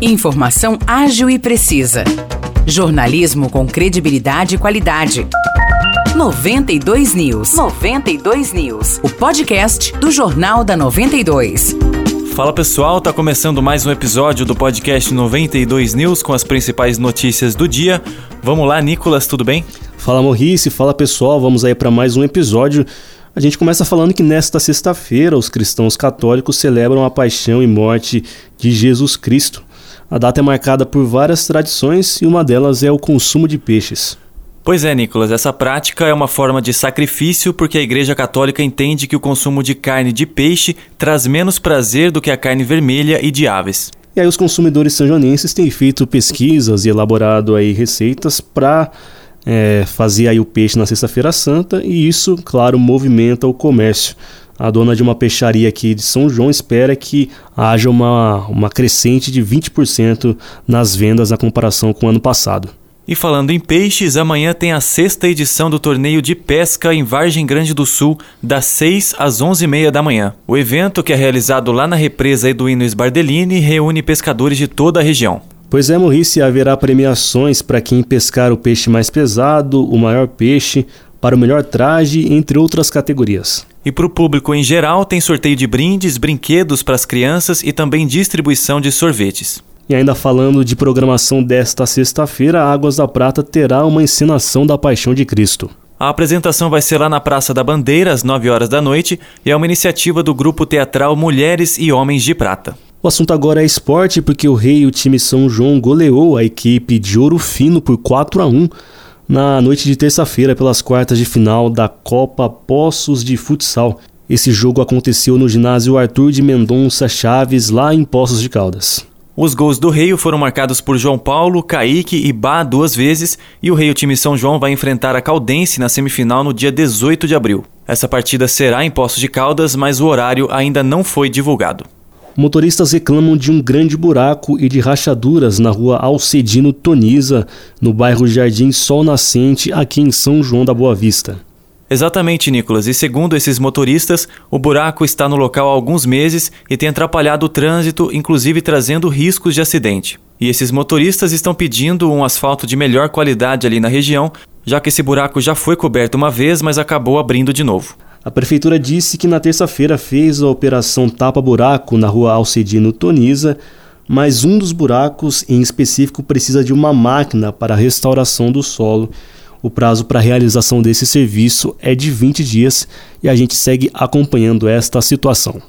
Informação ágil e precisa. Jornalismo com credibilidade e qualidade. 92 News. 92 News. O podcast do Jornal da 92. Fala pessoal, tá começando mais um episódio do podcast 92 News com as principais notícias do dia. Vamos lá, Nicolas, tudo bem? Fala Morrice, fala pessoal, vamos aí para mais um episódio. A gente começa falando que nesta sexta-feira os cristãos católicos celebram a paixão e morte de Jesus Cristo. A data é marcada por várias tradições e uma delas é o consumo de peixes. Pois é, Nicolas, essa prática é uma forma de sacrifício porque a Igreja Católica entende que o consumo de carne de peixe traz menos prazer do que a carne vermelha e de aves. E aí os consumidores sanjonenses têm feito pesquisas e elaborado aí receitas para é, fazer aí o peixe na Sexta-feira Santa e isso, claro, movimenta o comércio. A dona de uma peixaria aqui de São João espera que haja uma, uma crescente de 20% nas vendas na comparação com o ano passado. E falando em peixes, amanhã tem a sexta edição do torneio de pesca em Vargem Grande do Sul, das 6 às 11h30 da manhã. O evento, que é realizado lá na represa Eduino Sbardellini, reúne pescadores de toda a região. Pois é, Maurice, haverá premiações para quem pescar o peixe mais pesado, o maior peixe, para o melhor traje, entre outras categorias. E para o público em geral, tem sorteio de brindes, brinquedos para as crianças e também distribuição de sorvetes. E ainda falando de programação desta sexta-feira, Águas da Prata terá uma encenação da Paixão de Cristo. A apresentação vai ser lá na Praça da Bandeira, às 9 horas da noite, e é uma iniciativa do grupo teatral Mulheres e Homens de Prata. O assunto agora é esporte, porque o Rei e o time São João goleou a equipe de Ouro Fino por 4 a 1 na noite de terça-feira pelas quartas de final da Copa Poços de Futsal. Esse jogo aconteceu no ginásio Arthur de Mendonça Chaves, lá em Poços de Caldas. Os gols do Rei foram marcados por João Paulo, Kaique e Bá duas vezes, e o Rei o time São João vai enfrentar a Caldense na semifinal no dia 18 de abril. Essa partida será em Poços de Caldas, mas o horário ainda não foi divulgado. Motoristas reclamam de um grande buraco e de rachaduras na rua Alcedino Toniza, no bairro Jardim Sol Nascente, aqui em São João da Boa Vista. Exatamente, Nicolas. E segundo esses motoristas, o buraco está no local há alguns meses e tem atrapalhado o trânsito, inclusive trazendo riscos de acidente. E esses motoristas estão pedindo um asfalto de melhor qualidade ali na região, já que esse buraco já foi coberto uma vez, mas acabou abrindo de novo. A prefeitura disse que na terça-feira fez a operação tapa-buraco na rua Alcedino Toniza, mas um dos buracos em específico precisa de uma máquina para a restauração do solo o prazo para a realização desse serviço é de 20 dias e a gente segue acompanhando esta situação.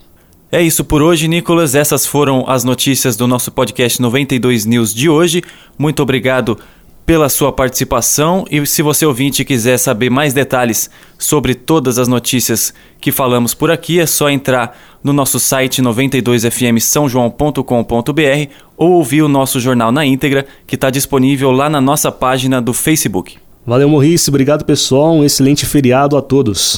É isso por hoje, Nicolas. Essas foram as notícias do nosso podcast 92 News de hoje. Muito obrigado pela sua participação e se você ouvinte quiser saber mais detalhes sobre todas as notícias que falamos por aqui, é só entrar no nosso site 92fmsãojoão.com.br ou ouvir o nosso jornal na íntegra, que está disponível lá na nossa página do Facebook. Valeu, Morrice. Obrigado, pessoal. Um excelente feriado a todos.